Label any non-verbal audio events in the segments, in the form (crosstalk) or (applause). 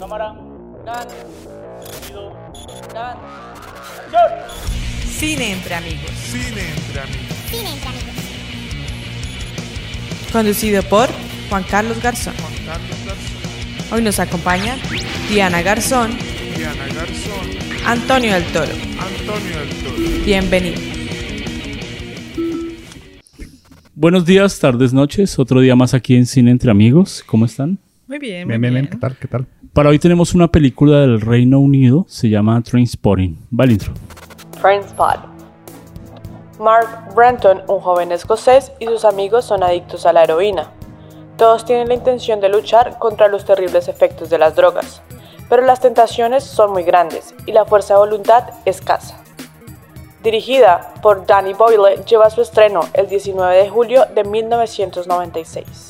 Cámara. Dan, Sonido. dan. ¡Acción! Cine entre amigos. Cine entre amigos. Conducido por Juan Carlos Garzón. Juan Carlos Garzón, Hoy nos acompaña Diana Garzón, Diana Garzón, Antonio del Toro. Antonio del Toro. Bienvenido. Buenos días, tardes, noches. Otro día más aquí en Cine Entre Amigos. ¿Cómo están? Muy bien, muy Bien, bien, bien. ¿Qué tal? ¿Qué tal? Para hoy tenemos una película del Reino Unido. Se llama Trainspotting. Va intro. Trainspot. Mark Brenton, un joven escocés, y sus amigos son adictos a la heroína. Todos tienen la intención de luchar contra los terribles efectos de las drogas, pero las tentaciones son muy grandes y la fuerza de voluntad escasa. Dirigida por Danny Boyle, lleva su estreno el 19 de julio de 1996.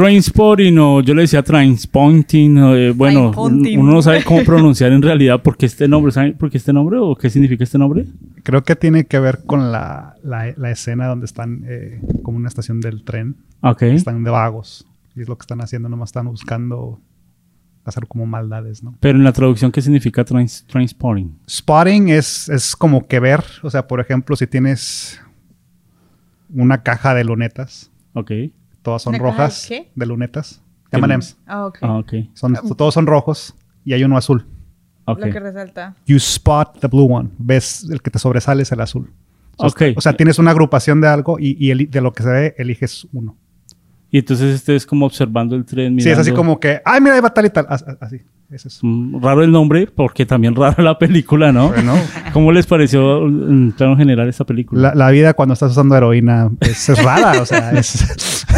Trainspotting o yo le decía Trainspotting. eh, bueno, Trainspotting. uno no sabe cómo (laughs) pronunciar en realidad por qué este nombre. ¿Saben por qué este nombre o qué significa este nombre? Creo que tiene que ver con la, la- la escena donde están eh, como una estación del tren. Ok. Están de vagos. Y es lo que están haciendo. Nomás están buscando hacer como maldades, ¿no? Pero en la traducción, ¿qué significa trains, Trainspotting? Spotting es, es como que ver. O sea, por ejemplo, si tienes una caja de lunetas. Ok. Todas son ¿Una caja de rojas. De lunetas. M&M's. Ah, ok. Ah, ok. Son, todos son rojos. Y hay uno azul. Lo que resalta. You spot the blue one. Ves el que te sobresale es el azul. O sea, Ok. O sea, tienes una agrupación de algo y, de lo que se ve eliges uno. Y entonces este es como observando el tren. Sí, es así como que, ay, mira, ahí va tal y tal. As- as- Así. Ese es. Mm, Raro el nombre, porque también rara la película, ¿no? Bueno, ¿Cómo les pareció en plano general esta película? la, la vida cuando estás usando heroína es, es rara. O sea, es. (laughs)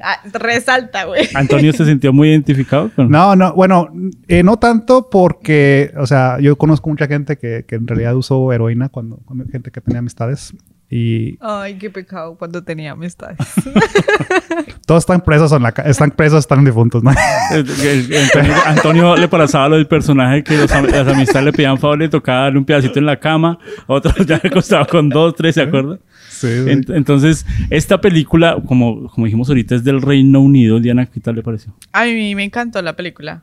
Ah, resalta, güey. Antonio se sintió muy identificado con... no, no, bueno, eh, no tanto porque, o sea, yo conozco mucha gente que, que en realidad usó heroína cuando, cuando- gente que tenía amistades. Y Ay, qué pecado cuando tenía amistades. (laughs) todos están presos en la ca- están presos, están difuntos, ¿no? (laughs) Antonio, Antonio le pasaba lo del personaje que los am- las amistades le pedían favor, le tocaba darle un pedacito en la cama, otros ya le costaba con dos, tres, ¿se acuerdan? Sí, sí. Ent- entonces, esta película, como, como dijimos ahorita, es del Reino Unido. Diana, ¿qué tal le pareció? A mí me encantó la película.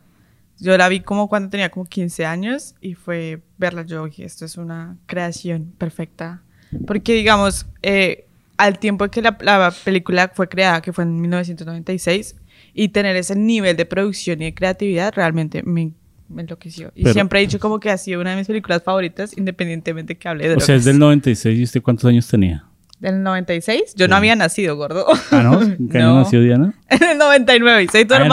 Yo la vi como cuando tenía como 15 años y fue verla yo dije, esto es una creación perfecta. Porque digamos, eh, al tiempo que la, la película fue creada, que fue en 1996, y tener ese nivel de producción y de creatividad realmente me, me enloqueció. Y Pero- siempre he dicho como que ha sido una de mis películas favoritas, independientemente que hable de O sea, es drogas. del 96 y usted cuántos años tenía. ¿Del 96? Yo no había nacido, gordo. Ah, ¿no? (laughs) ¿En ¿Qué año No. nació Diana? (laughs) en el 99 y soy tu Ah, no. (laughs)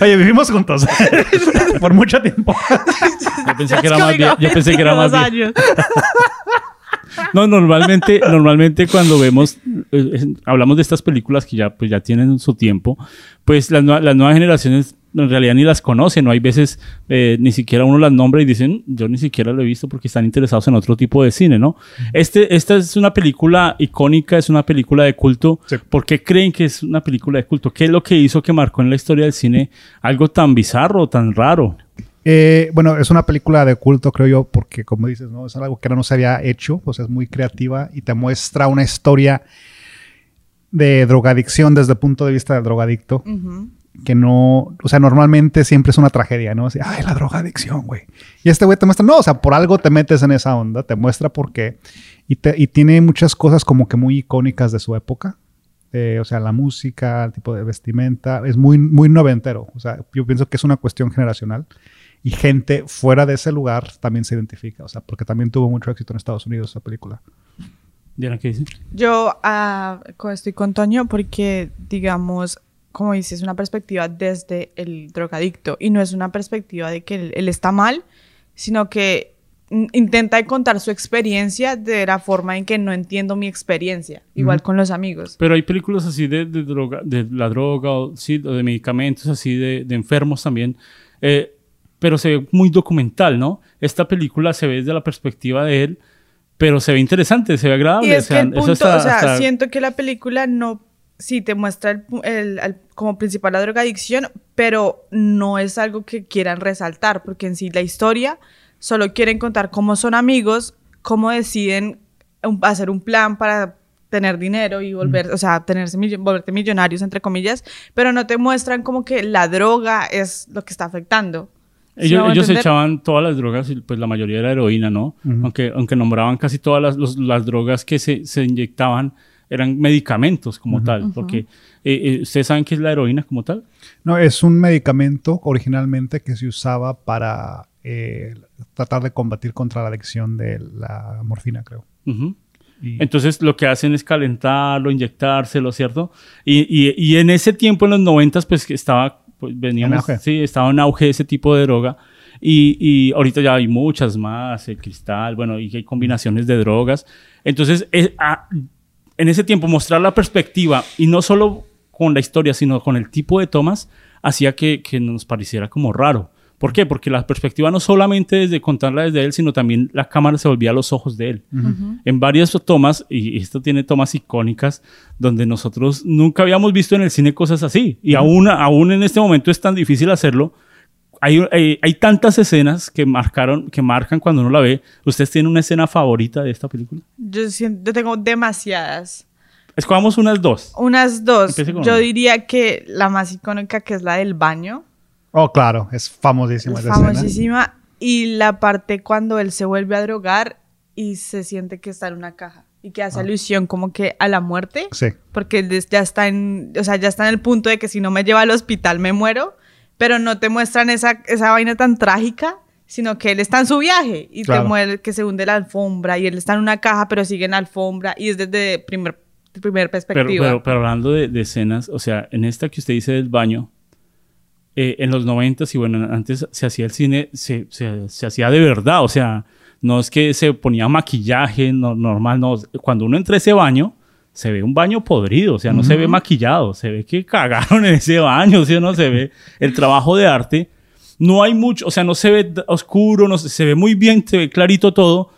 Oye, vivimos juntos (laughs) por mucho tiempo. Yo pensé que era más bien. Yo pensé que era más 22 bien. (laughs) No, normalmente, normalmente cuando vemos, eh, hablamos de estas películas que ya, pues ya tienen su tiempo, pues las, las nuevas generaciones en realidad ni las conocen, o hay veces eh, ni siquiera uno las nombra y dicen, yo ni siquiera lo he visto porque están interesados en otro tipo de cine, ¿no? Este, esta es una película icónica, es una película de culto. Sí. ¿Por qué creen que es una película de culto? ¿Qué es lo que hizo que marcó en la historia del cine algo tan bizarro, tan raro? Eh, bueno, es una película de culto, creo yo, porque como dices, ¿no? Es algo que no se había hecho, o sea, es muy creativa y te muestra una historia de drogadicción desde el punto de vista del drogadicto, Ujú. Que no, o sea, normalmente siempre es una tragedia, ¿no? Así, ay, la drogadicción, güey. Y este güey te muestra, no, o sea, por algo te metes en esa onda, te muestra por qué. Y, te- y tiene muchas cosas como que muy icónicas de su época. Eh, o sea, la música, el tipo de vestimenta, es muy, muy noventero. O sea, yo pienso que es una cuestión generacional. Y gente fuera de ese lugar también se identifica. O sea, porque también tuvo mucho éxito en Estados Unidos esa película. Diana, ¿qué dice? Yo co- estoy con Toño porque, digamos, como dices, es una perspectiva desde el drogadicto y no es una perspectiva de que él, él está mal, sino que intenta contar su experiencia de la forma en que no entiendo mi experiencia, igual con los amigos. Pero hay películas así de, de droga, de la droga, o, sí, de medicamentos, así de, de enfermos también. eh, pero se ve muy documental, ¿no? Esta película se ve desde la perspectiva de él, pero se ve interesante, se ve agradable. Y es o sea, que el punto, hasta- o sea, hasta- siento que la película no, sí te muestra el el- al- como principal la drogadicción, pero no es algo que quieran resaltar, porque en sí la historia solo quieren contar cómo son amigos, cómo deciden un- hacer un plan para tener dinero y volver, o sea, tenerse millo- volverte millonarios, entre comillas, pero no te muestran como que la droga es lo que está afectando. ¿Sí me Ellos, ellos echaban todas las drogas, y pues la mayoría era heroína, ¿no? aunque, aunque nombraban casi todas las, los- las drogas que se, se inyectaban eran medicamentos como tal. Porque, eh, eh, ¿ustedes saben qué es la heroína como tal? No, es un medicamento originalmente que se usaba para eh, tratar de combatir contra la adicción de la morfina, creo. Y- Entonces lo que hacen es calentarlo, inyectárselo, ¿cierto? Y, y- y en ese tiempo, en los noventas, pues que estaba, pues veníamos, En auge. sí, estaba en auge ese tipo de droga. Y, y ahorita ya hay muchas más, el cristal, bueno, y hay combinaciones de drogas. Entonces, es- a- en ese tiempo mostrar la perspectiva, y no solo con la historia, sino con el tipo de tomas, hacía que, que nos pareciera como raro. ¿Por qué? Porque la perspectiva no solamente desde contarla desde él, sino también la cámara se volvía a los ojos de él. En varias tomas, y esto tiene tomas icónicas, donde nosotros nunca habíamos visto en el cine cosas así. Y aún, aún en este momento es tan difícil hacerlo. Hay, hay, hay tantas escenas que marcaron, que marcan cuando uno la ve. ¿Ustedes tienen una escena favorita de esta película? Yo, siento, yo tengo demasiadas. Escogamos unas dos. Unas dos. Yo una. diría que la más icónica, que es la del baño, Oh, claro, es famosísima es esa escena. famosísima. Y la parte cuando él se vuelve a drogar y se siente que está en una caja y que Ah. hace alusión como que a la muerte. Sí. Porque ya está en, o sea, ya está en el punto de que si no me lleva al hospital me muero, pero no te muestran esa, esa vaina tan trágica, sino que él está en su viaje y Claro. te muere que se hunde la alfombra y él está en una caja pero sigue en la alfombra y es desde primer, primer Pero, perspectiva. pero, pero hablando de, de escenas, o sea, en esta que usted dice del baño, eh, en los noventas y bueno, antes se hacía el cine, se, se- se hacía de verdad, o sea, no es que se ponía maquillaje no- normal, no. Cuando uno entra a ese baño, se ve un baño podrido, o sea, no se ve maquillado, se ve que cagaron en ese baño, ¿sí o no? Se ve el trabajo de arte. No hay mucho, o sea, no se ve oscuro, no se, se ve muy bien, se ve clarito todo,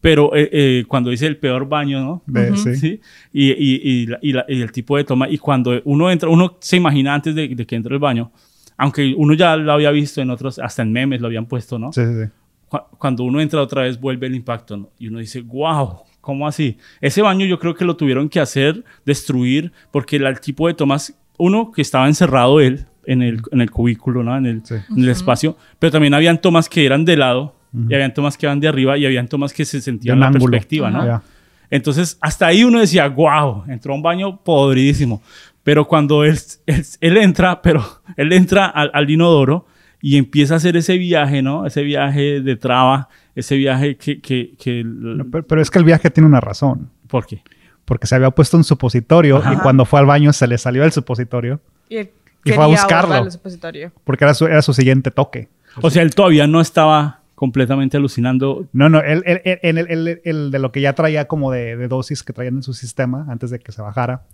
pero eh, eh, cuando dice el peor baño, ¿no? De- sí. ¿sí? Y, y- y la- y la- y el tipo de toma. Y cuando uno entra, uno se imagina antes de, de que entre al baño, aunque uno ya lo había visto en otros, hasta en memes lo habían puesto, ¿no? Sí, sí, sí. Cu- Cuando uno entra otra vez, vuelve el impacto, ¿no? Y uno dice, wow, ¿cómo así? Ese baño yo creo que lo tuvieron que hacer, destruir, porque el, el tipo de tomas, uno que estaba encerrado él en el, en el cubículo, ¿no? En el, Sí. en el espacio, pero también habían tomas que eran de lado, y habían tomas que eran de arriba, y habían tomas que se sentían un la ángulo. perspectiva, ¿no? Ya. Entonces, hasta ahí uno decía, wow, entró a un baño podridísimo. Pero cuando él, él, él entra, pero (laughs) él entra al, al inodoro y empieza a hacer ese viaje, ¿no? Ese viaje de traba, ese viaje que... que, que No, pero, pero es que el viaje tiene una razón. ¿Por qué? Porque se había puesto un supositorio Ajá. y cuando fue al baño se le salió el supositorio y él y fue a buscarlo. borrar el supositorio. porque era su, era su siguiente toque. O sea, él todavía no estaba completamente alucinando. No, no, él, él- él- él- él- él- él de lo que ya traía como de, de dosis que traían en su sistema antes de que se bajara,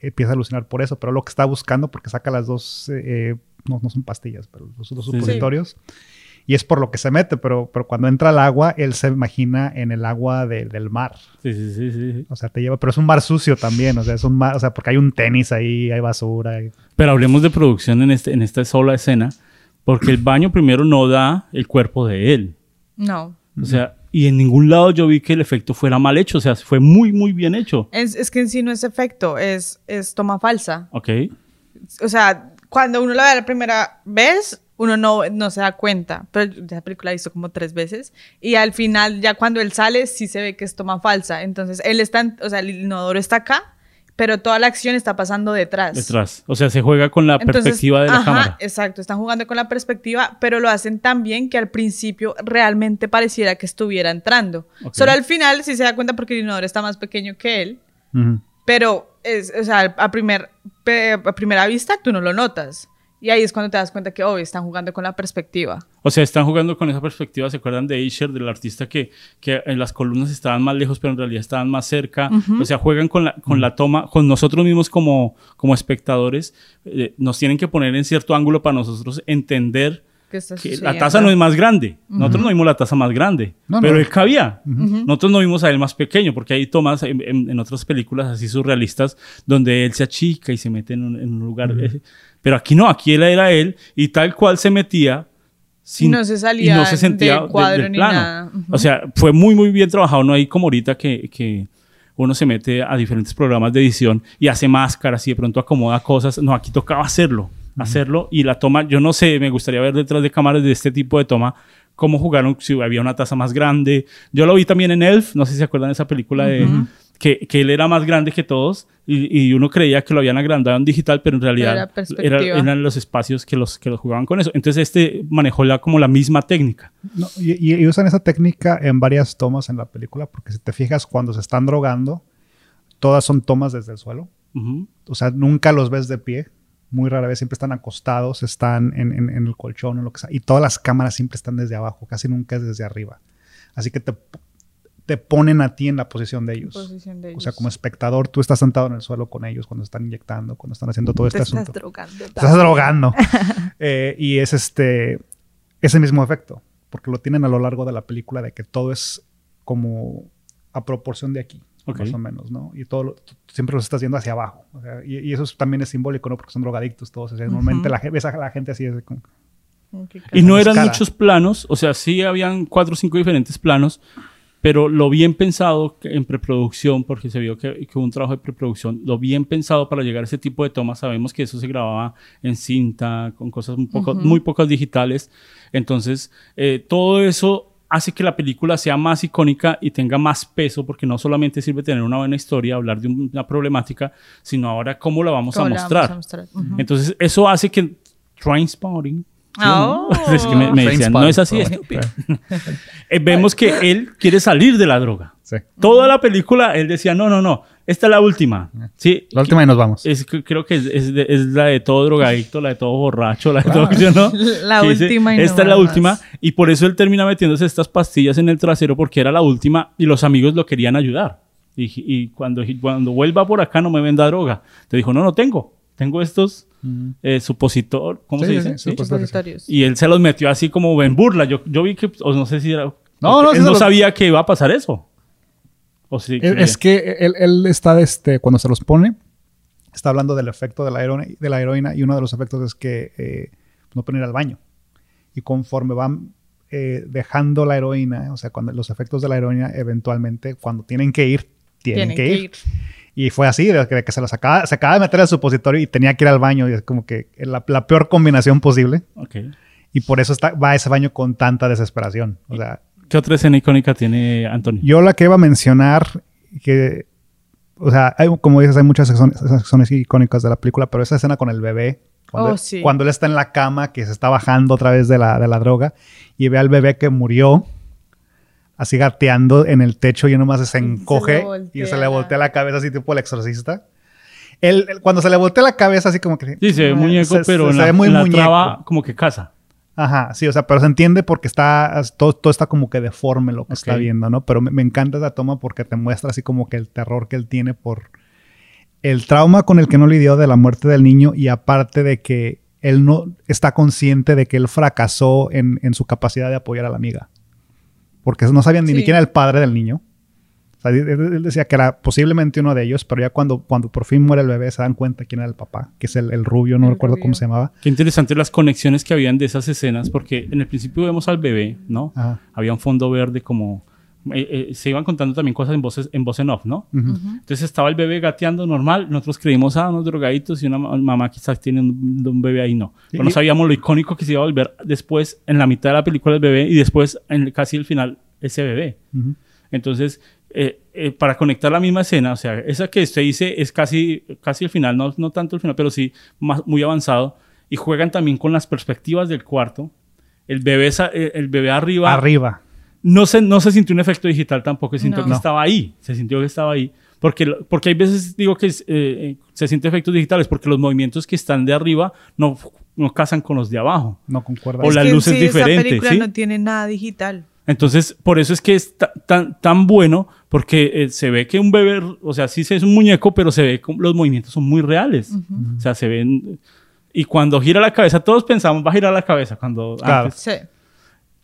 empieza a alucinar por eso, pero lo que está buscando, porque saca las dos, eh, eh, no, no son pastillas, pero los dos Sí, sí. Y es por lo que se mete, pero, pero cuando entra al agua, él se imagina en el agua de- del mar. Sí, sí, sí, sí. O sea, te lleva, pero es un mar sucio también, o sea, es un mar, o sea, porque hay un tenis ahí, hay basura. Pero hablemos de producción en, este, en esta sola escena, porque el baño primero no da el cuerpo de él. No. O sea, y en ningún lado yo vi que el efecto fuera mal hecho, o sea, fue muy, muy bien hecho. Es, es que en sí no es efecto, es, es toma falsa. ¿Ok? O sea, cuando uno la ve la primera vez, uno no, no se da cuenta. Pero esa película la hizo como tres veces. Y al final, ya cuando él sale, sí se ve que es toma falsa. Entonces, él está, o sea, el inodoro está acá, pero toda la acción está pasando detrás. Detrás. O sea, se juega con la Entonces, perspectiva de la ajá, cámara. Exacto, están jugando con la perspectiva, pero lo hacen tan bien que al principio realmente pareciera que estuviera entrando. Ok. Solo al final sí se da cuenta porque el inodoro está más pequeño que él, pero es, o sea, a, primer, a primera vista tú no lo notas. Y ahí es cuando te das cuenta que, oh, están jugando con la perspectiva. O sea, están jugando con esa perspectiva. ¿Se acuerdan de Asher, del artista que, que en las columnas estaban más lejos, pero en realidad estaban más cerca? O sea, juegan con la, con la toma, con nosotros mismos como, como espectadores. eh, nos tienen que poner en cierto ángulo para nosotros entender ¿Qué está que la taza no es más grande. Nosotros no vimos la taza más grande, No, pero no. él cabía. Nosotros no vimos a él más pequeño, porque hay tomas en, en- en otras películas así surrealistas donde él se achica y se mete en un, en un lugar. eh, pero aquí no, aquí él era él y tal cual se metía. Sin, no se salía y no se sentía del cuadro del ni plano. nada. O sea, fue muy, muy bien trabajado. No hay como ahorita que, que uno se mete a diferentes programas de edición y hace máscaras y de pronto acomoda cosas. No, aquí tocaba hacerlo, hacerlo y la toma, yo no sé, me gustaría ver detrás de cámaras de este tipo de toma cómo jugaron, si había una taza más grande. Yo lo vi también en Elf, no sé si se acuerdan de esa película de... Que, que él era más grande que todos y, y uno creía que lo habían agrandado en digital, pero en realidad era perspectiva. era- eran los espacios que los, que los jugaban con eso. Entonces este manejó la, como la misma técnica. No, y, y- y usan esa técnica en varias tomas en la película, porque si te fijas, cuando se están drogando, todas son tomas desde el suelo. O sea, nunca los ves de pie. Muy rara vez siempre están acostados, están en, en- en el colchón o lo que sea. Y todas las cámaras siempre están desde abajo, casi nunca es desde arriba. Así que te, te ponen a ti en la posición de ellos. Posición de O sea, como espectador, tú estás sentado en el suelo con ellos cuando están inyectando, cuando están haciendo todo este Te asunto. estás drogando. Te estás drogando. (laughs) Eh, y es este ese mismo efecto, porque lo tienen a lo largo de la película de que todo es como a proporción de aquí, Ok. más o menos, ¿no? Y todo lo- siempre los estás viendo hacia abajo. o sea, y, y eso es- también es simbólico, ¿no? Porque son drogadictos todos. o sea, Normalmente la, ves a la gente así, es como- Y no eran muchos planos, o sea, sí habían cuatro o cinco diferentes planos, pero lo bien pensado en preproducción, porque se vio que, que hubo un trabajo de preproducción, lo bien pensado para llegar a ese tipo de tomas, sabemos que eso se grababa en cinta, con cosas un poco, muy pocas digitales, entonces eh, todo eso hace que la película sea más icónica y tenga más peso, porque no solamente sirve tener una buena historia, hablar de un- una problemática, sino ahora cómo la vamos a ¿Cómo la mostrar. vamos a mostrar? Ujú. Entonces, eso hace que Trainspotting. ¿Sí o no? Oh. es que me, me decían, no es así, estúpido. (laughs) Eh, vemos que él quiere salir de la droga. Sí. Toda la película él decía, no, no, no, esta es la última. Sí, La última y nos vamos. es, creo que es, es de- es la de todo drogadicto, la de todo borracho, la de todo, (laughs) ¿sí o ¿no? La Que dice, última y no Esta es la más. última. Y por eso él termina metiéndose estas pastillas en el trasero porque era la última y los amigos lo querían ayudar. Y, y cuando, y cuando vuelva por acá no me venda droga. Te dijo, no, no tengo. Tengo estos eh, supositor, ¿cómo Sí, se dice? sí. Supositorios. Y él se los metió así como en burla. Yo, yo vi que, o no sé si era... No, no, él no los- sabía que iba a pasar eso. O sí, Es, es que él, él está, este, cuando se los pone, está hablando del efecto de la heroína, de la heroína y uno de los efectos es que eh, no pueden ir al baño. Y conforme van eh, dejando la heroína, o sea, cuando los efectos de la heroína, eventualmente, cuando tienen que ir, tienen, que, ir. Y fue así, de que, de que se los acaba, se acaba de meter al supositorio y tenía que ir al baño. Y es como que la, la peor combinación posible. Ok. Y por eso está, va a ese baño con tanta desesperación. O sea, ¿Qué otra escena icónica tiene Antonio? yo la que iba a mencionar, que, o sea, hay, como dices, hay muchas secciones icónicas de la película, pero esa escena con el bebé, cuando, Oh, sí. cuando él está en la cama, que se está bajando otra vez de la, de la droga, y ve al bebé que murió, así gateando en el techo y nomás se encoge y se le voltea. la cabeza así tipo el exorcista. Él, él- cuando se le voltea la cabeza así como que... Sí, se ve muñeco, se- pero se- en se la, ve muy en la muñeco. traba como que casa. Ajá, sí, o sea, pero se entiende porque está, todo, todo está como que deforme lo que está viendo, ¿no? Pero me, me encanta esa toma porque te muestra así como que el terror que él tiene por el trauma con el que no lidió de la muerte del niño y aparte de que él no está consciente de que él fracasó en, en su capacidad de apoyar a la amiga. Porque no sabían ni Sí. siquiera el padre del niño. O sea, él, él decía que era posiblemente uno de ellos, pero ya cuando, cuando por fin muere el bebé se dan cuenta quién era el papá, que es el, el rubio, no El recuerdo cómo se llamaba. Qué interesante las conexiones que habían de esas escenas, porque en el principio vemos al bebé, ¿no? Ajá. Había un fondo verde como... eh, eh, se iban contando también cosas en voces en voz en off, ¿no? Ujú. Entonces estaba el bebé gateando normal, nosotros creímos, ah, unos drogaditos y una ma- mamá quizás tiene un, un bebé ahí, no. Pero no sabíamos lo icónico que se iba a volver después, en la mitad de la película el bebé y después, en casi el final, ese bebé. Ujú. Entonces, eh, eh, para conectar la misma escena, o sea, esa que usted dice es casi, casi el final, no, no tanto el final, pero sí más, muy avanzado. Y juegan también con las perspectivas del cuarto. El bebé, eh, el bebé arriba, Arriba. No, se, no se sintió un efecto digital tampoco, se sintió No. que estaba ahí, se sintió que estaba ahí. Porque, porque hay veces digo que es, eh, eh, se siente efectos digitales porque los movimientos que están de arriba no, no casan con los de abajo. No concuerda. O la que luz es sí diferente, Esa película ¿sí? no tiene nada digital. Entonces, por eso es que es ta- tan, tan bueno, porque eh, se ve que un bebé, o sea, sí se es un muñeco, pero se ve que los movimientos son muy reales. O sea, se ven. Y cuando gira la cabeza, todos pensamos, va a girar la cabeza. Cuando Claro. antes Sí.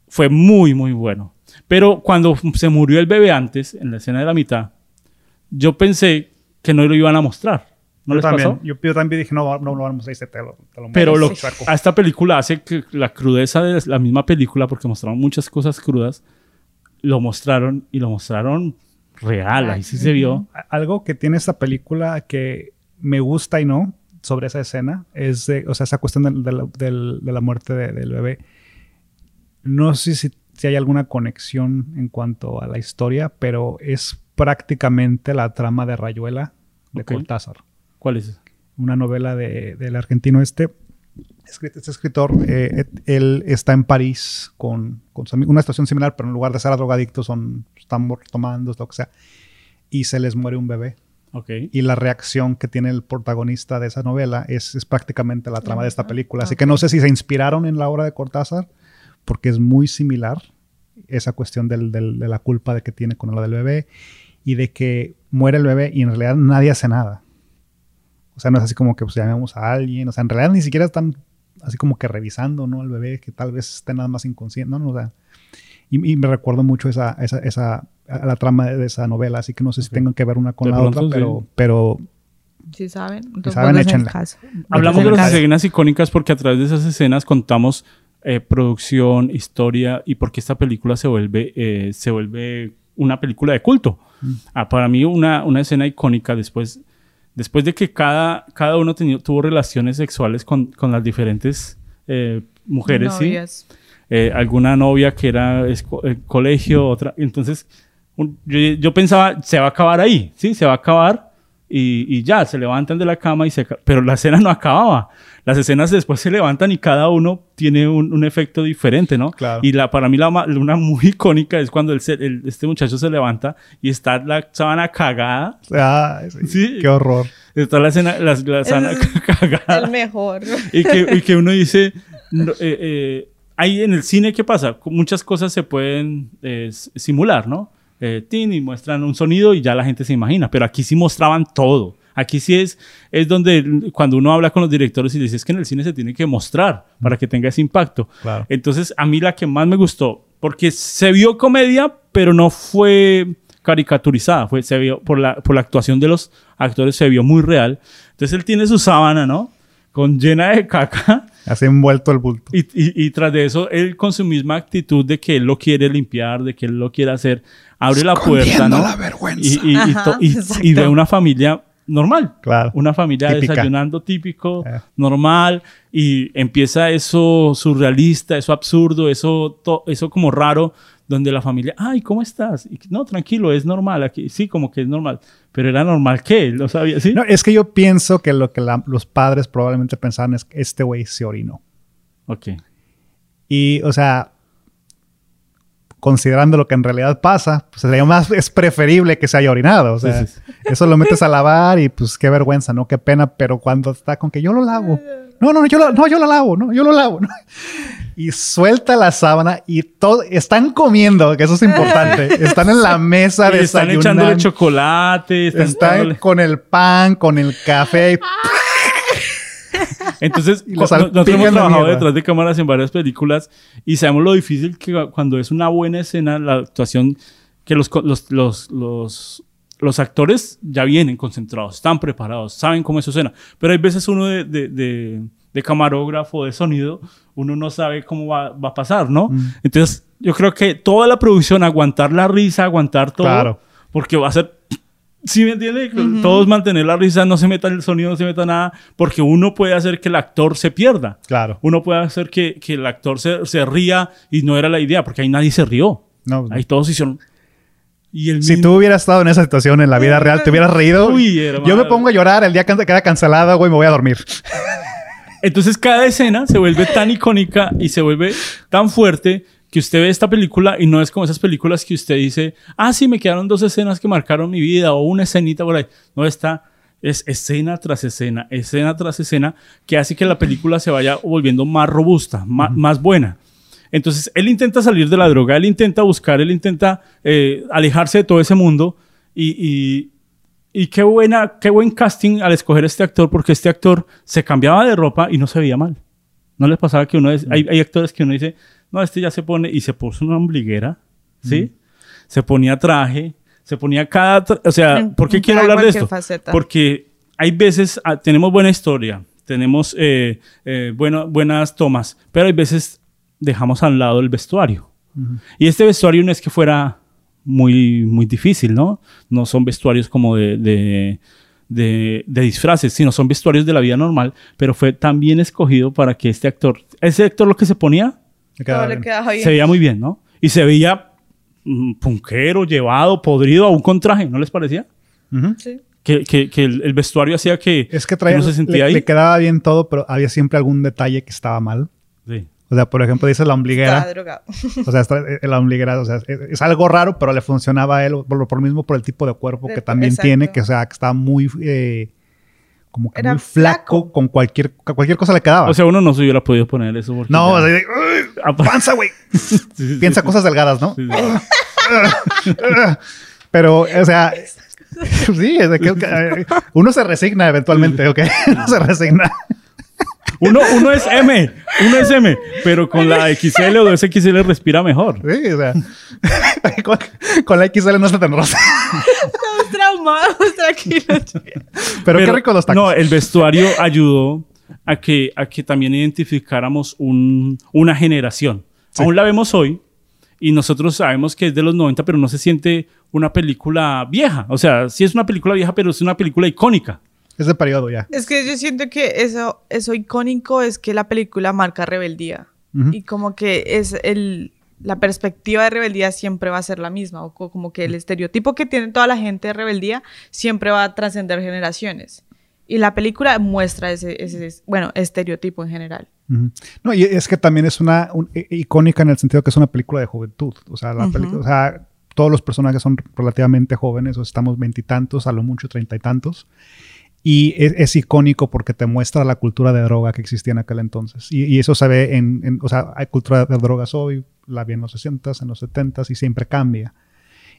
fue muy, muy bueno. Pero cuando se murió el bebé antes, en la escena de la mitad, yo pensé que no lo iban a mostrar. ¿No yo les también, pasó? Yo, yo también dije, no, no lo vamos a decir, te lo, te lo Pero lo, a esta película hace que la crudeza de la misma película, porque mostraron muchas cosas crudas, lo mostraron y lo mostraron real, ahí sí se vio. Algo que tiene esta película que me gusta y no sobre esa escena es, de- o sea, esa cuestión del- del- del- de la muerte de- del bebé. No sé si, si hay alguna conexión en cuanto a la historia, pero es prácticamente la trama de Rayuela de. Cortázar. ¿Cuál es? una novela de- del argentino este. Este escritor, eh, él está en París con, con una situación similar, pero en lugar de ser drogadictos, son, están tomando, lo que sea, y se les muere un bebé. Y la reacción que tiene el protagonista de esa novela es, es prácticamente la trama de esta película. Así que no sé si se inspiraron en la obra de Cortázar, porque es muy similar esa cuestión del- del- de la culpa de que tiene con lo del bebé y de que muere el bebé y en realidad nadie hace nada. O sea, no es así como que pues, llamemos a alguien. O sea, en realidad ni siquiera están así como que revisando, ¿no? Al bebé que tal vez esté nada más inconsciente, ¿no? O sea, y, y me recuerdo mucho esa, esa, esa, a la trama de esa novela, así que no sé si Ok. tengan que ver una con De la pronto, otra, sí. pero, pero Si saben, entonces saben, caso. Hablamos de las escenas icónicas porque a través de esas escenas contamos eh, producción, historia y porque esta película se vuelve, eh, se vuelve una película de culto. Ah, para mí una, una escena icónica después, después de que cada, cada uno teni- tuvo relaciones sexuales con, con las diferentes eh, mujeres, ¿sí? Eh, alguna novia que era esco- eh, colegio, otra. Entonces, un- yo, yo pensaba, se va a acabar ahí, ¿sí? Se va a acabar y, y ya, se levantan de la cama y se... Pero la escena no acababa. Las escenas después se levantan y cada uno tiene un, un efecto diferente, ¿no? Claro. Y la, para mí la, una muy (laughs) icónica es cuando el se- el- este muchacho se levanta y está la sábana cagada. ah, sí, Sí. qué horror. Está la, escena, la, la sábana Es (laughs) cagada El mejor. y que, y que uno dice, no, (laughs) eh, eh, ahí en el cine, ¿qué pasa? Muchas cosas se pueden eh, simular, ¿no? Eh, tin, y muestran un sonido y ya la gente se imagina, pero aquí sí mostraban todo. Aquí sí es, es donde cuando uno habla con los directores y dice, es que en el cine se tiene que mostrar para que tenga ese impacto. Claro. Entonces, a mí la que más me gustó, porque se vio comedia, pero no fue caricaturizada, fue, se vio por la, por la actuación de los actores, se vio muy real. Entonces, él tiene su sábana, ¿no? Con llena de caca. (laughs) Así envuelto el bulto. Y, y- y tras de eso, él con su misma actitud de que él lo quiere limpiar, de que él lo quiere hacer, abre la puerta, ¿no? la vergüenza. Y, y- Ajá, y ve una familia normal. Claro. Una familia Típica. desayunando típico, Eh. normal, y empieza eso surrealista, eso absurdo, eso, eso como raro, donde la familia, ay, ¿cómo estás? Y, no, tranquilo, es normal aquí. Sí, como que es normal. Pero era normal que él lo sabía, ¿sí? No, es que yo pienso que lo que la- los padres probablemente pensaban es que este güey se orinó. Ok. Y, o sea, considerando lo que en realidad pasa, pues sería más, es preferible que se haya orinado. O sea, Sí, sí, eso lo metes a lavar y pues qué vergüenza, ¿no? Qué pena, pero cuando está con que yo lo lavo. No, no, no, yo lo, no, yo lo lavo, no, yo lo lavo. ¿no? (laughs) Y suelta la sábana y todo, están comiendo, que eso es importante. (laughs) Están en la mesa Y están echándole chocolate, están Están con el pan, con el café. Y salpican (laughs) nosotros hemos trabajado detrás de cámaras en varias películas y sabemos lo difícil que cuando es una buena escena, la actuación, que los, los, los, los, los actores ya vienen concentrados, están preparados, saben cómo es su escena. Pero hay veces uno de, de, de- de camarógrafo, de sonido, uno no sabe cómo va, va a pasar, ¿no? Mm. Entonces, yo creo que toda la producción, aguantar la risa, aguantar todo, Claro. porque va a ser ¿Sí me entiende? Todos mantener la risa, no se meta el sonido, no se meta nada, porque uno puede hacer que el actor se pierda. Claro. Uno puede hacer que, que el actor se, se ría y no era la idea, porque ahí nadie se rió. No, Ahí todos hicieron. Y el Si mismo- tú hubieras estado en esa situación en la vida real, te hubieras reído. Uy, hermano. Yo me pongo a llorar el día que queda cancelado, güey, me voy a dormir. Entonces cada escena se vuelve tan icónica y se vuelve tan fuerte que usted ve esta película y no es como esas películas que usted dice, ah, sí, me quedaron dos escenas que marcaron mi vida o una escenita por ahí. No está, es escena tras escena, escena tras escena, que hace que la película se vaya volviendo más robusta, ma- más buena. Entonces, él intenta salir de la droga, él intenta buscar, él intenta eh, alejarse de todo ese mundo y, y, y qué, buena, qué buen casting al escoger este actor, porque este actor se cambiaba de ropa y no se veía mal. No les pasaba que uno es, hay, hay actores que uno dice, no, este ya se pone y se puso una ombliguera, ¿sí? Se ponía traje, se ponía cada, o sea, ¿por qué quiero hablar de esto? faceta. Porque hay veces ah, tenemos buena historia, tenemos eh, eh, bueno- buenas tomas, pero hay veces dejamos al lado el vestuario. Y este vestuario no es que fuera muy, muy difícil, ¿no? No son vestuarios como de, de, de- de disfraces, sino son vestuarios de la vida normal, pero fue tan bien escogido para que este actor, ese actor lo que se ponía, Quedaba le quedaba bien. se veía muy bien, ¿no? Y se veía mm, punquero, llevado, podrido, aún con traje, ¿no les parecía? Sí. Que, que- que el, el vestuario hacía que, Es que traía, no se sentía le, ahí. le quedaba bien todo, pero había siempre algún detalle que estaba mal. Sí. O sea, por ejemplo, dice la ombliguera. drogado. O sea, está- eh, la ombliguera, o sea, es, es algo raro, pero le funcionaba a él por, lo- por lo mismo por el tipo de cuerpo De- que también exacto. tiene, que o sea, que estaba muy eh, como que Era muy flaco, flaco. con cualquier cualquier cosa le quedaba. O sea, uno no se hubiera podido poner eso. porque no, ya- o sea, de, (laughs) "Uy, Ah, pa- panza, güey. (laughs) Sí, sí, Piensa sí, cosas delgadas, ¿no? sí, sí. (laughs) Pero, o sea, sí, es de que, uno se resigna eventualmente, ¿ok? Uno se resigna. Uno, uno es M, uno es M, pero con la XL o XL respira mejor. Sí, o sea, (laughs) con, con la XL no está tan rosa. Estamos traumados, tranquilos. Pero, qué rico los tacos. No, el vestuario ayudó a que, a que también identificáramos un- una generación. Aún la vemos hoy y nosotros sabemos que es de los 90, pero no se siente una película vieja. O sea, sí es una película vieja, pero es una película icónica. Ese periodo ya. Es que yo siento que eso, eso icónico es que la película marca rebeldía. Y como que es el, la perspectiva de rebeldía siempre va a ser la misma. O co- como que el estereotipo que tiene toda la gente de rebeldía siempre va a trascender generaciones. Y la película muestra ese, ese bueno, estereotipo en general. No, y es que también es una un- i- icónica en el sentido que es una película de juventud. O sea, la o sea, todos los personajes son relativamente jóvenes, o estamos veintitantos, a lo mucho treinta y tantos. Y es, es icónico porque te muestra la cultura de droga que existía en aquel entonces. Y, eso se ve en, en- o sea, hay cultura de drogas hoy, la vi en los 60s, en los 70s y siempre cambia.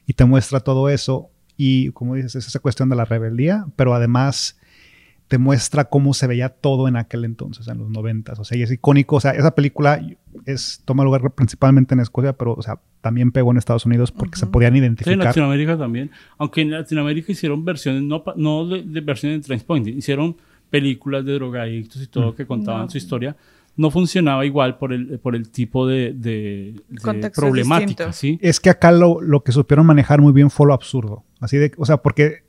Y te muestra todo eso. Y como dices, es esa cuestión de la rebeldía, pero además te muestra cómo se veía todo en aquel entonces, en los noventas. O sea, y es icónico. O sea, esa película es, toma lugar principalmente en Escocia, pero, o sea, también pegó en Estados Unidos porque se podían Sí, en identificar. Latinoamérica también. Aunque en Latinoamérica hicieron versiones, no, pa- no de, de versiones de Transpoint, hicieron películas de drogadictos y todo que contaban No. su historia. No funcionaba igual por el, por el tipo de, de- de problemática, distinto. ¿sí? es que acá lo, lo que supieron manejar muy bien fue lo absurdo. Así de, o sea, porque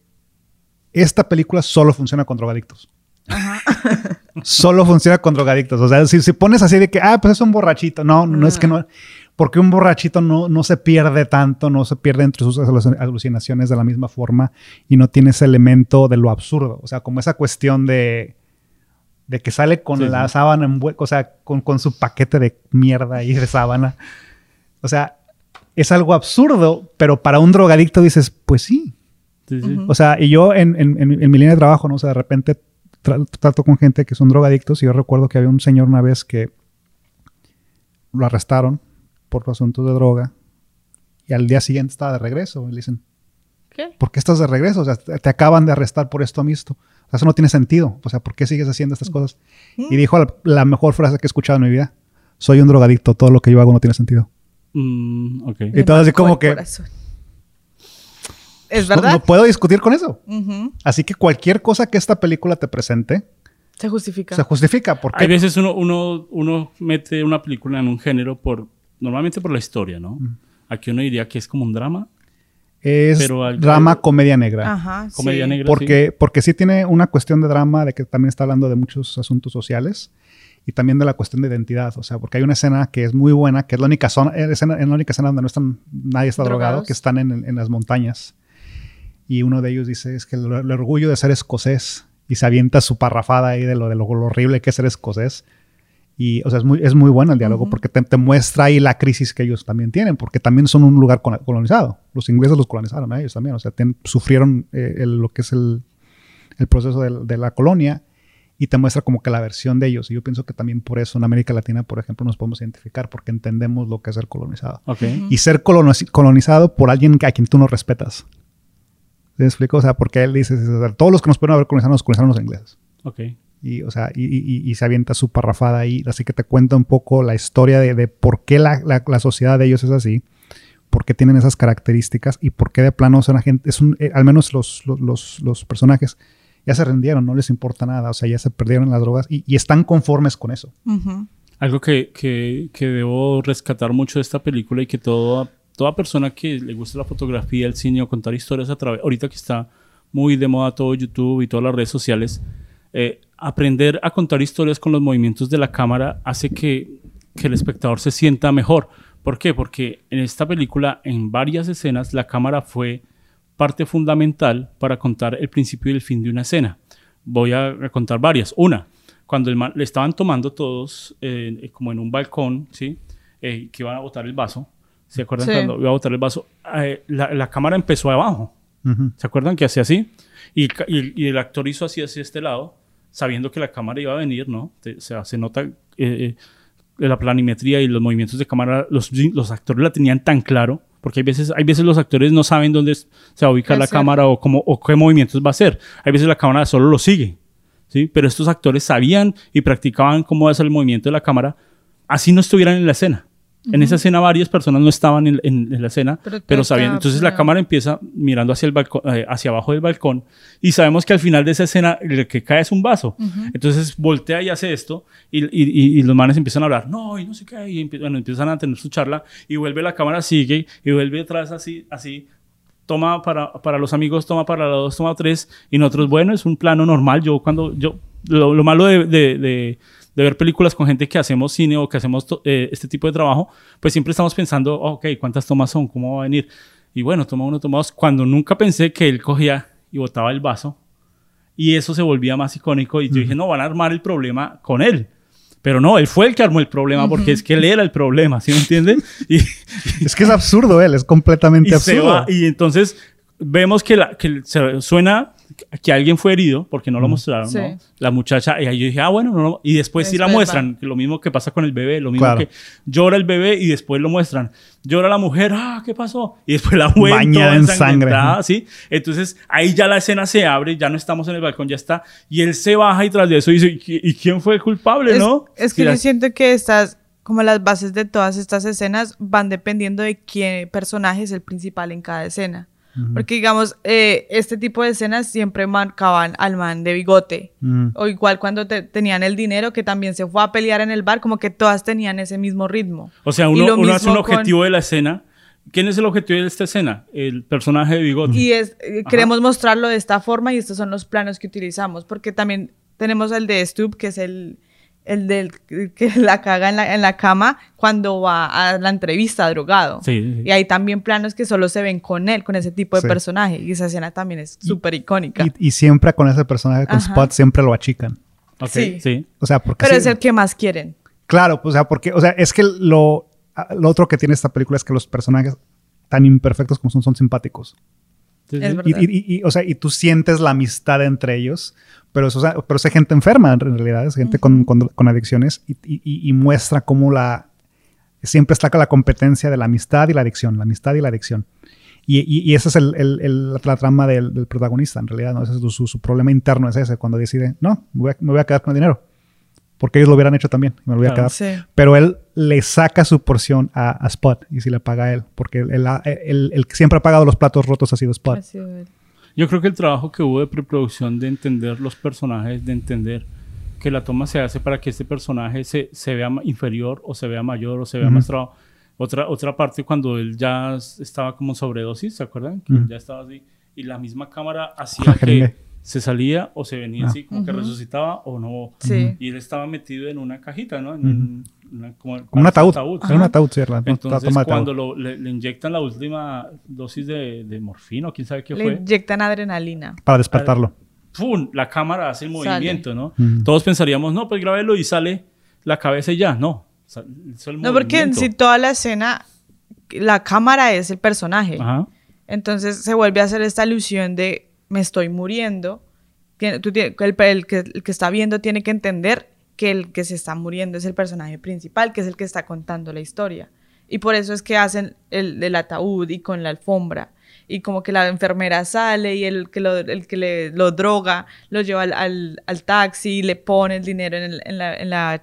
esta película solo funciona con drogadictos. (laughs) solo funciona con drogadictos. O sea, si, si pones así de que, ah, pues es un borrachito. No, no es que no. Porque un borrachito no, no se pierde tanto, no se pierde entre sus aluc- alucinaciones de la misma forma y no tiene ese elemento de lo absurdo. O sea, como esa cuestión de, de que sale con Sí, la sí. sábana envuelta, o sea, con, con su paquete de mierda ahí de sábana. O sea, es algo absurdo, pero para un drogadicto dices, pues sí. Sí, sí. O sea, y yo en, en- en- en mi línea de trabajo, ¿no? O sea, de repente tra- trato con gente que son drogadictos y yo recuerdo que había un señor una vez que lo arrestaron por asuntos de droga y al día siguiente estaba de regreso. Y le dicen, ¿Qué? ¿por qué estás de regreso? O sea, te te acaban de arrestar por esto mismo. O sea, eso no tiene sentido. O sea, ¿por qué sigues haciendo estas cosas? Y dijo la, la mejor frase que he escuchado en mi vida. Soy un drogadicto, todo lo que yo hago no tiene sentido. Mm, ok. Y todo así como que- corazón. Es No- verdad. No, puedo discutir con eso. Ujú. Así que cualquier cosa que esta película te presente Se justifica. se justifica. Porque Hay veces uno, uno, uno mete una película en un género por, normalmente por la historia, ¿no? Aquí uno diría que es como un drama, es pero al- drama, comedia negra. Ajá. comedia sí. negra. Porque, porque sí tiene una cuestión de drama, de que también está hablando de muchos asuntos sociales y también de la cuestión de identidad. O sea, porque hay una escena que es muy buena, que es la única zona, eh, escena, en la única escena donde no están, nadie está drogado, Drogados. que están en, en las montañas. Y uno de ellos dice, es que el, el orgullo de ser escocés y se avienta su parrafada ahí de lo, de lo, lo horrible que es ser escocés. Y, o sea, es muy, es muy bueno el diálogo porque te, te muestra ahí la crisis que ellos también tienen, porque también son un lugar col- colonizado. Los ingleses los colonizaron a ellos también, o sea, ten- sufrieron eh, el- lo que es el, el proceso de, la colonia y te muestra como que la versión de ellos. Y yo pienso que también por eso en América Latina, por ejemplo, nos podemos identificar porque entendemos lo que es ser colonizado. Ok. Y ser coloniz- colonizado por alguien a quien tú no respetas. ¿Sí ¿Me explico? O sea, porque él dice, o sea, todos los que nos pueden haber colonizado nos colonizaron los ingleses. Ok. Y, o sea, y, y- y- y se avienta su parrafada ahí. Así que te cuenta un poco la historia de, de por qué la, la- la sociedad de ellos es así, por qué tienen esas características y por qué de plano son la gente, es un, eh, al menos los, los, los- los personajes ya se rindieron, no les importa nada, o sea, ya se perdieron en las drogas y, y están conformes con eso. Algo que, que, que debo rescatar mucho de esta película y que todo, toda persona que le gusta la fotografía, el cine o contar historias a través, ahorita que está muy de moda todo YouTube y todas las redes sociales, eh, aprender a contar historias con los movimientos de la cámara hace que, que el espectador se sienta mejor. ¿Por qué? Porque en esta película, en varias escenas, la cámara fue parte fundamental para contar el principio y el fin de una escena. Voy a, contar varias. Una, cuando el le estaban tomando todos eh, como en un balcón, ¿sí? Eh, que iban a botar el vaso. ¿Se acuerdan Sí. cuando iba a botar el vaso? Eh, la, la cámara empezó abajo. Ujú. ¿Se acuerdan que hacía así? Y, y y el actor hizo así hacia este lado, sabiendo que la cámara iba a venir, ¿no? Te- o sea, se nota eh, eh, la planimetría y los movimientos de cámara, los, los actores la tenían tan claro, porque hay veces, hay veces los actores no saben dónde se va a ubicar Es la cierto. cámara o, cómo, o qué movimientos va a hacer. Hay veces la cámara solo lo sigue, ¿sí? Pero estos actores sabían y practicaban cómo hacer el movimiento de la cámara, así no estuvieran en la escena. En esa escena varias personas no estaban en, en- en la escena, Pero pero, sabían. Entonces la cámara empieza mirando hacia el balcón, eh, hacia abajo del balcón y sabemos que al final de esa escena el que cae es un vaso. Entonces voltea y hace esto y, y- y- los manes empiezan a hablar, no, y no sé qué, y empie- bueno, empiezan a tener su charla y vuelve la cámara, sigue y vuelve atrás así, así. Toma para, para los amigos, toma para los dos, toma tres. Y nosotros, bueno, es un plano normal. Yo cuando, yo, lo, lo malo de, de- de- de ver películas con gente que hacemos cine o que hacemos eh, este tipo de trabajo, pues siempre estamos pensando, ok, ¿cuántas tomas son? ¿Cómo va a venir? Y bueno, toma uno, toma dos. Cuando nunca pensé que él cogía y botaba el vaso y eso se volvía más icónico y yo dije, no, van a armar el problema con él. Pero no, él fue el que armó el problema porque es que él era el problema, ¿sí me entienden? (laughs) Y, Es que es absurdo él, es completamente y absurdo. va, y entonces vemos que, la, que se suena que alguien fue herido porque no lo mostraron, Sí. ¿no? La muchacha, y ahí yo dije, ah, bueno, no, no. y después sí la muestran, lo mismo que pasa con el bebé, lo mismo Claro. que llora el bebé y después lo muestran. Llora la mujer, ah, ¿qué pasó? Y después la (laughs) Bañada toda en sangre. ¿sí? Entonces ahí ya la escena se abre, ya no estamos en el balcón, ya está, y él se baja y tras de eso dice, ¿y, y quién fue el culpable, Es, no? es que Y yo la- siento que estas, como las bases de todas estas escenas, van dependiendo de qué personaje es el principal en cada escena. Porque, digamos, eh, este tipo de escenas siempre marcaban al man de bigote. Mm. O igual cuando te- tenían el dinero, que también se fue a pelear en el bar, como que todas tenían ese mismo ritmo. O sea, uno, uno hace un mismo con- objetivo de la escena. ¿Quién es el objetivo de esta escena? El personaje de bigote. Y es, eh, queremos mostrarlo de esta forma y estos son los planos que utilizamos, porque también tenemos el de Stoop, que es el, el del que la caga en la, en la cama cuando va a la entrevista drogado. Sí, sí, sí. Y hay también planos que solo se ven con él, con ese tipo de personaje. Y esa escena también es súper icónica. Y, y siempre con ese personaje, con Ajá. Spot, siempre lo achican. Ok, Sí. sí. O sea, porque... Pero es el que más quieren. Claro, pues, o sea, porque, o sea, es que lo, lo otro que tiene esta película es que los personajes tan imperfectos como son, son simpáticos. Sí, Es. Y, y- y- o sea, y tú sientes la amistad entre ellos, pero, eso, o sea, pero es gente enferma en realidad, es gente con, con- con adicciones y, y- y- muestra cómo la... Siempre está la competencia de la amistad y la adicción, la amistad y la adicción. Y, y, esa es el, el- el- la trama del, del protagonista, en realidad, ¿no? Ese es su, su- problema interno, es ese, cuando decide, no, me voy, a, me voy a quedar con el dinero. Porque ellos lo hubieran hecho también, me lo voy a Claro. quedar. Sí. Pero él le saca su porción a, a Spot y si le paga a él, porque el que siempre ha pagado los platos rotos ha sido Spot. Ha sido él. Yo creo que el trabajo que hubo de preproducción, de entender los personajes, de entender que la toma se hace para que este personaje se, se vea inferior o se vea mayor o se vea Ujú. más trabajo. Otra, otra parte cuando él ya estaba como sobredosis, ¿se acuerdan? Que Ujú. ya estaba así. Y la misma cámara (laughs) hacía que se salía o se venía Ah. así, como que resucitaba o no. Sí. Y él estaba metido en una cajita, ¿no? En un- una- como, Como un ataúd. Era un ataúd, sí, Entonces, ataúd. cuando lo- le, le inyectan la última dosis de, de morfina, o quién sabe qué Le fue, inyectan adrenalina. Para despertarlo. ¡pum! La cámara hace el Sale. movimiento, ¿no? Todos pensaríamos, no, pues grábelo y sale la cabeza y ya. No. el No, porque en movimiento. sí toda la escena, la cámara es el personaje. Ajá. Entonces se vuelve a hacer esta ilusión de me estoy muriendo. Tú el, el que, el que está viendo tiene que entender que el que se está muriendo es el personaje principal, que es el que está contando la historia. Y por eso es que hacen el, el ataúd y con la alfombra. Y como que la enfermera sale y el que lo, el que le, lo droga lo lleva al, al, al taxi y le pone el dinero en, el- en la, en la...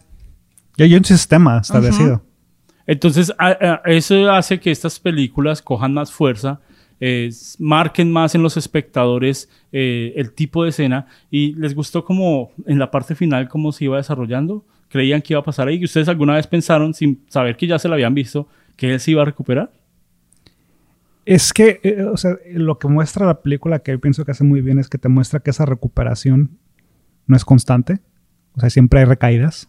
Y hay un sistema establecido. Entonces, a- a- eso hace que estas películas cojan más fuerza, eh, marquen más en los espectadores eh, el tipo de escena y les gustó como en la parte final cómo se iba desarrollando. ¿Creían que iba a pasar ahí? ¿Y ustedes alguna vez pensaron, sin saber que ya se la habían visto, que él se iba a recuperar? Es que, eh, o sea, lo que muestra la película que yo pienso que hace muy bien es que te muestra que esa recuperación no es constante. O sea, siempre hay recaídas.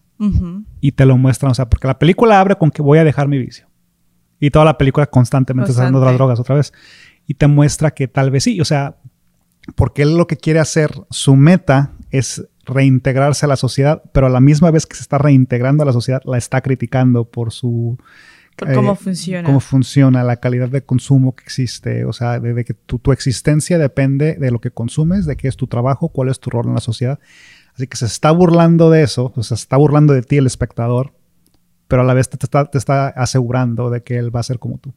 Y te lo muestran, o sea, porque la película abre con que voy a dejar mi vicio. Y toda la película constantemente está hablando de las Constante. drogas otra vez. Y te muestra que tal vez sí, o sea, porque él lo que quiere hacer, su meta es reintegrarse a la sociedad, pero a la misma vez que se está reintegrando a la sociedad, la está criticando por su... Por eh, cómo funciona. Cómo funciona, la calidad de consumo que existe, o sea, de, de que tu, tu existencia depende de lo que consumes, de qué es tu trabajo, cuál es tu rol en la sociedad. Así que se está burlando de eso, o sea, se está burlando de ti el espectador, pero a la vez te, te está, te está asegurando de que él va a ser como tú.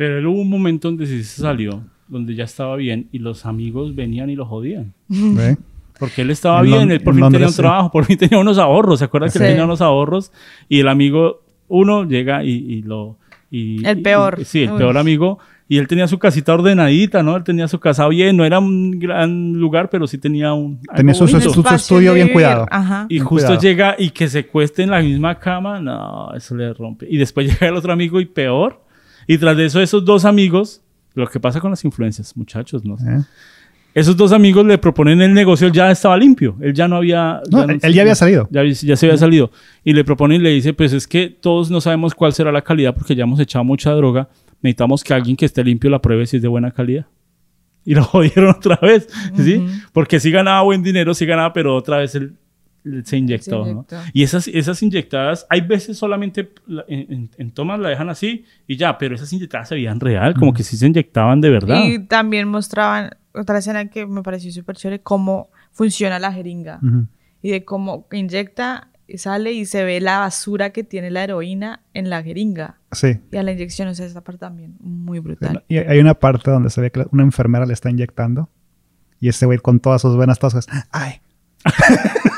Pero él hubo un momento donde sí se salió, donde ya estaba bien y los amigos venían y lo jodían. ¿ve? Porque él estaba En bien, Lond- él por fin tenía un sí. trabajo, por fin tenía unos ahorros. ¿Se acuerdan que él tenía unos ahorros? Y el amigo, uno llega y, y lo. y- El peor. y- sí, el Uy. peor amigo. Y él tenía su casita ordenadita, ¿no? Él tenía su casa bien, no era un gran lugar, pero sí tenía un. Tenía su- su- Espacio estudio bien cuidado. Ajá. Y justo cuidado. llega y que se cueste en la misma cama, no, eso le rompe. Y después (laughs) llega el otro amigo y peor. Y tras de eso, esos dos amigos, lo que pasa con las influencias, muchachos, ¿no? ¿Eh? Esos dos amigos le proponen el negocio, él ya estaba limpio, él ya no había... No, él- él ya había salido. Ya, ya se había salido. Y le propone y le dice, pues es que todos no sabemos cuál será la calidad porque ya hemos echado mucha droga, necesitamos que alguien que esté limpio la pruebe si es de buena calidad. Y lo (laughs) jodieron otra vez, ¿sí? Porque sí ganaba buen dinero, sí ganaba, pero otra vez él se inyectó, Se ¿no? Y esas, esas inyectadas, hay veces solamente la- en, en- en tomas la dejan así y ya, pero esas inyectadas se veían real, como que sí se inyectaban de verdad. Y también mostraban otra escena que me pareció súper chévere, cómo funciona la jeringa. Ujú. Y de cómo inyecta, y sale y se ve la basura que tiene la heroína en la jeringa. Sí. Y a la inyección, o sea, esa parte también muy brutal. Y hay una parte donde se ve que una enfermera le está inyectando y ese güey con todas sus venas tosas. ¡Ay! (laughs)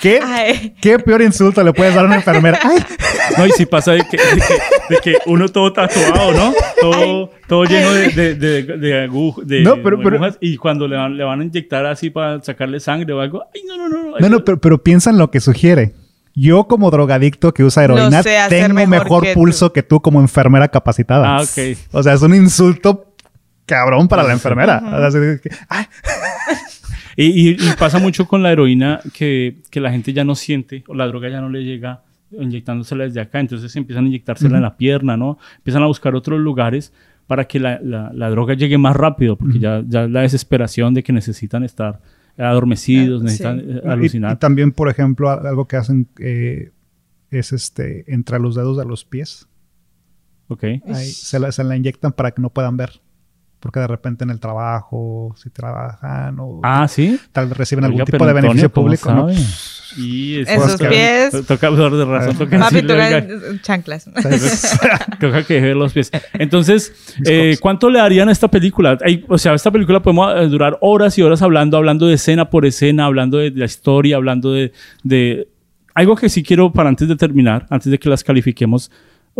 ¿Qué? Ay. ¿Qué peor insulto le puedes dar a una enfermera? ¡Ay! No, y si pasa de que, de que, de que uno todo tatuado, ¿no? Todo, todo lleno de, de, de, de aguj- de- No, pero- agujas, y cuando le van, le van a inyectar así para sacarle sangre o algo, ay, no, no, no. No, no, pero, pero piensa en lo que sugiere. Yo como drogadicto que usa heroína sé tengo mejor mejor, que pulso que tú como enfermera capacitada. Ah, ok. O sea, es un insulto cabrón para la enfermera. O sea, así de que, "Ay". (laughs) Y, y- y pasa mucho con la heroína que, que la gente ya no siente o la droga ya no le llega inyectándosela desde acá, entonces empiezan a inyectársela en la pierna, ¿no? Empiezan a buscar otros lugares para que la, la- la droga llegue más rápido, porque ya, ya la desesperación de que necesitan estar adormecidos, Ah, necesitan sí. eh, Y- alucinar. Y, también, por ejemplo, algo que hacen eh, es este entre los dedos de los pies. Ok. Ahí se, la, se la inyectan para que no puedan ver. Porque de repente en el trabajo, si trabajan o Ah, ¿sí? tal vez reciben algún Oiga, tipo pero de Antonio, beneficio ¿cómo público. ¿no? Y eso Esos toca- pies. to- Toca, de razón, toca Papi, toca oiga, chanclas. (laughs) Toca que deje los pies. (laughs) Entonces, eh, ¿cuánto le darían a esta película? Hay- o sea, esta película podemos eh, durar horas y horas hablando, hablando de escena por escena, hablando de la historia, hablando de, de- Algo que sí quiero para antes de terminar, antes de que las califiquemos.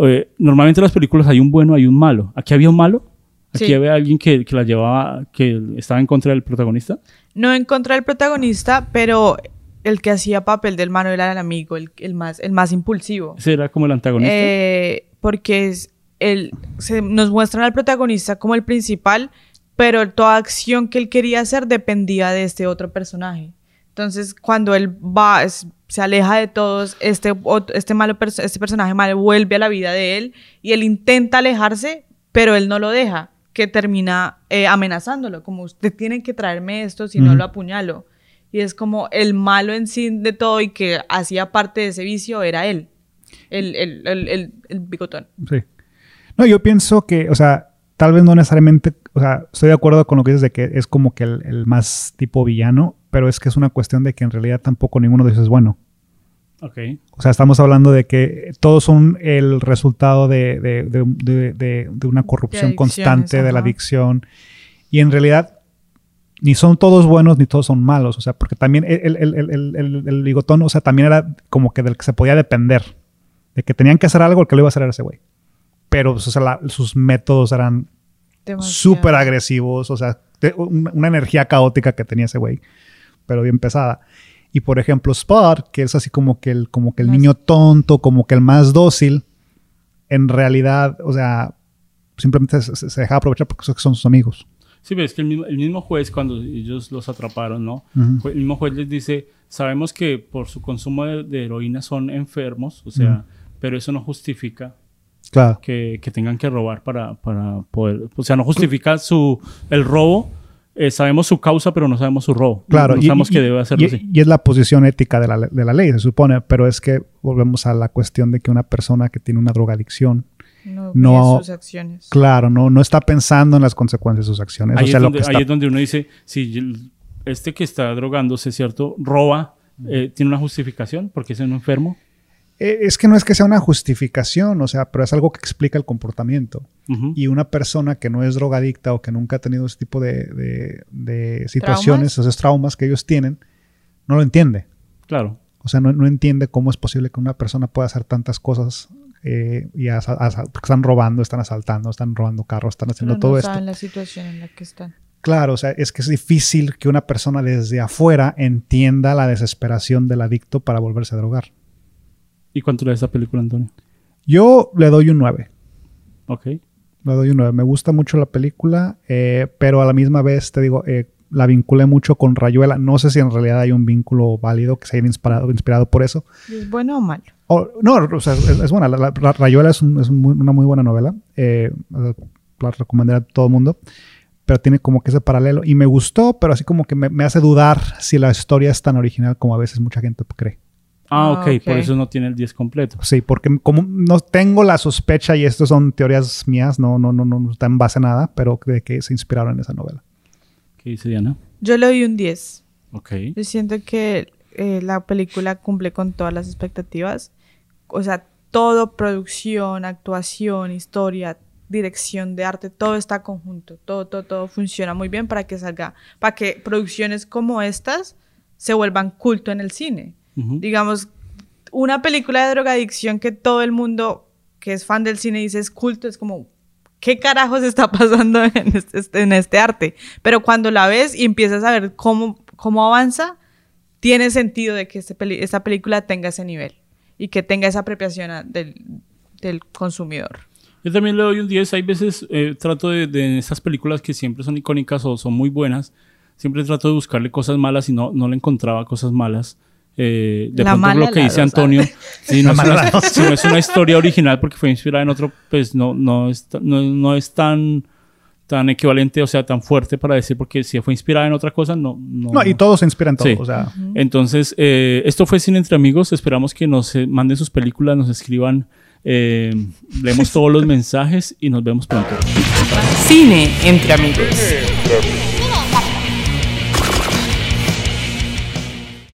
eh, normalmente en las películas hay un bueno, hay un malo. ¿Aquí había un malo? ¿Aquí Sí. había alguien que, que la llevaba, que estaba en contra del protagonista? No en contra del protagonista, pero el que hacía papel del malo era el amigo, el, el más, el más impulsivo. Ese era como el antagonista. Eh, porque es el, se, nos muestran al protagonista como el principal, pero toda acción que él quería hacer dependía de este otro personaje. Entonces, cuando él va, es- se aleja de todos, este, este, malo este personaje malo vuelve a la vida de él y él intenta alejarse, pero él no lo deja, que termina eh, amenazándolo, como usted tiene que traerme esto, si no lo apuñalo. Y es como el malo en sí de todo y que hacía parte de ese vicio era él. El, el, el, el, el bigotón. Sí. No, yo pienso que, o sea, tal vez no necesariamente, o sea, estoy de acuerdo con lo que dices de que es como que el, el más tipo villano, pero es que es una cuestión de que en realidad tampoco ninguno de ellos es bueno. Ok. O sea, estamos hablando de que todos son el resultado de, de- de- de- de- de una corrupción constante, de la adicción. Y en realidad, ni son todos buenos ni todos son malos. O sea, porque también el, el, el, el, el- el bigotón, o sea, también era como que del que se podía depender. De que tenían que hacer algo, el que lo iba a hacer era ese güey. Pero pues, o sea, la- sus métodos eran súper agresivos, o sea, una energía caótica que tenía ese güey, pero bien pesada. Y por ejemplo, Spot, que es así como que el, como que el niño tonto, como que el más dócil, en realidad, o sea, simplemente se, se deja aprovechar porque son- sus amigos. Sí, pero es que el mismo, el mismo juez, cuando ellos los atraparon, ¿no? Ujú. Fue- El mismo juez les dice, sabemos que por su consumo de, de heroína son enfermos, o sea, pero eso no justifica Claro. que, que tengan que robar para, para poder, o sea, no justifica su, el robo, eh, sabemos su causa, pero no sabemos su robo. Claro, no y- sabemos y- que debe hacerlo y, así. y es la posición ética de la, de la ley, se supone, pero es que volvemos a la cuestión de que una persona que tiene una drogadicción, No, No. sus acciones. claro, no, no está pensando en las consecuencias de sus acciones. Ahí, o sea, es lo donde, que ahí está- es donde uno dice, si este que está drogándose, ¿cierto? Roba, eh, ¿tiene una justificación? Porque es un enfermo. Eh, es que no es que sea una justificación, o sea, pero es algo que explica el comportamiento. Y una persona que no es drogadicta o que nunca ha tenido ese tipo de, de- de situaciones, esos traumas que ellos tienen, no lo entiende. Claro. O sea, no, no entiende cómo es posible que una persona pueda hacer tantas cosas eh, y asa- asa- porque están robando, están asaltando, están robando carros, están haciendo Pero todo no esto. la situación en la que están. Claro, o sea, es que es difícil que una persona desde afuera entienda la desesperación del adicto para volverse a drogar. ¿Y cuánto le da esta película, Antonio? Yo le doy un 9. Ok. Le doy un 9. Me gusta mucho la película, eh, pero a la misma vez, te digo, eh, la vinculé mucho con Rayuela. No sé si en realidad hay un vínculo válido que se haya inspirado, inspirado por eso. ¿Y ¿Es bueno o malo? O- no, o sea, es, es buena. La, la- la Rayuela es, un- es un una muy buena novela. Eh, la recomendaría a todo el mundo. Pero tiene como que ese paralelo. Y me gustó, pero así como que me, me hace dudar si la historia es tan original como a veces mucha gente cree. Ah, Ah, ok. Por ok. eso no tiene el 10 completo. Sí, porque como no tengo la sospecha, y esto son teorías mías, no, no, no, no está en base a nada, pero de que se inspiraron en esa novela. ¿Qué dice Diana? Yo le doy un 10. Ok. Yo siento que eh, la película cumple con todas las expectativas. O sea, todo, producción, actuación, historia, dirección de arte, todo está conjunto. Todo, todo, todo funciona muy bien para que salga, para que producciones como estas se vuelvan culto en el cine. Ujú. Digamos, una película de drogadicción que todo el mundo que es fan del cine dice es culto, es como, ¿qué carajos está pasando en este, en este arte? Pero cuando la ves y empiezas a ver cómo, cómo avanza, tiene sentido de que este peli- esta película tenga ese nivel y que tenga esa apropiación a- del, del consumidor. Yo también le doy un 10. Hay veces eh, trato de, de en estas películas que siempre son icónicas o son muy buenas, siempre trato de buscarle cosas malas y no, no le encontraba cosas malas. Eh, de La pronto lo que dice. Antonio, (laughs) si no, es una, la si no es una historia original porque fue inspirada en otro, pues no, no, es, no, no es tan, tan equivalente, o sea, tan fuerte para decir, porque si fue inspirada en otra cosa, no. No, No, y todos se inspiran en todo. Sí. O sea, Entonces, eh, esto fue Cine Entre Amigos. Esperamos que nos eh, manden sus películas, nos escriban. eh, leemos todos los (laughs) mensajes y nos vemos pronto. Cine entre amigos. Entre amigos.